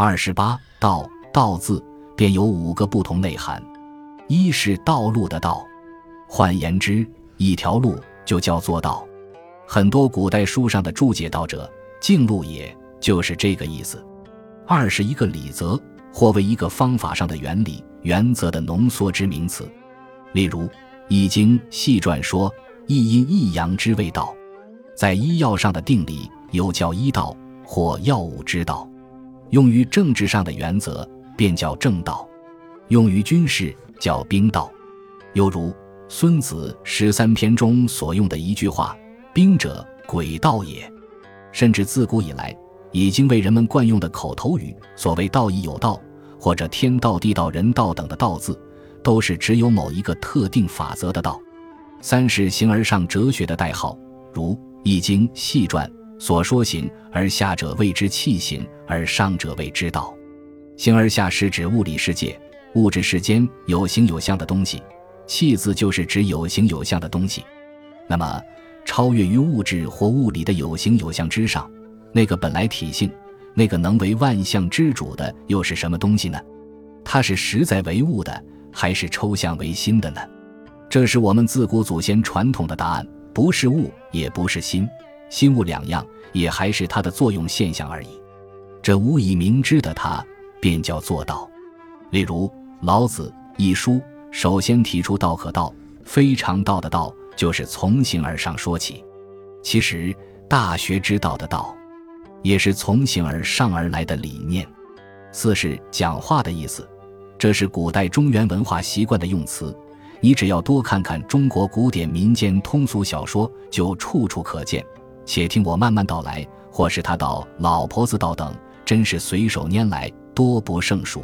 二十八道道字便有五个不同内涵：一是道路的道，换言之，一条路就叫做道。很多古代书上的注解道者，径路也就是这个意思。二是一个理则，或为一个方法上的原理、原则的浓缩之名词。例如《易经》细传说：“一阴一阳之谓道。”在医药上的定理又叫医道或药物之道。用于政治上的原则便叫正道，用于军事叫兵道。犹如《孙子十三篇》中所用的一句话：“兵者，诡道也。”甚至自古以来。已经为人们惯用的口头语，所谓“道义有道”或者“天道、地道、人道”等的“道”字，都是只有某一个特定法则的道。三是形而上哲学的代号，如《易经》细传所说：“形而下者谓之气形，而上者谓之道。”形而下是指物理世界、物质世间有形有相的东西，气字就是指有形有相的东西。那么，超越于物质或物理的有形有相之上。那个本来体性，那个能为万象之主的，又是什么东西呢？它是实在为物的，还是抽象为心的呢？这是我们自古祖先传统的答案，不是物，也不是心，心物两样，也还是它的作用现象而已。这无以明知的它，便叫做道。例如《老子》一书，首先提出“道可道，非常道”的道，就是从形而上说起。其实，大学之道的道。也是从形而上而来的理念。四是讲话的意思，这是古代中原文化习惯的用词。你只要多看看中国古典民间通俗小说，就处处可见。且听我慢慢道来，或是他道、老婆子道等，真是随手拈来，多不胜数。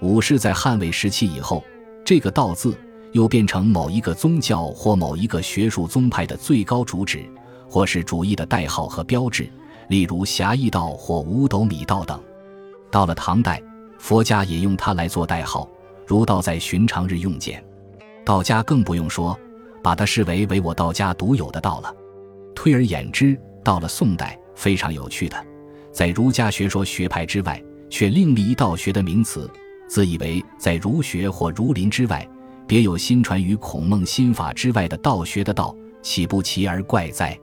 五是，在汉魏时期以后，这个“道”字又变成某一个宗教或某一个学术宗派的最高主旨，或是主义的代号和标志。例如侠义道或五斗米道等，到了唐代，佛家也用它来做代号，如道在寻常日用见。道家更不用说，把它视为唯我道家独有的道了。推而演之，到了宋代，非常有趣的，在儒家学说学派之外，却另立一道学的名词，自以为在儒学或儒林之外，别有新传于孔孟心法之外的道学的道，岂不奇而怪哉？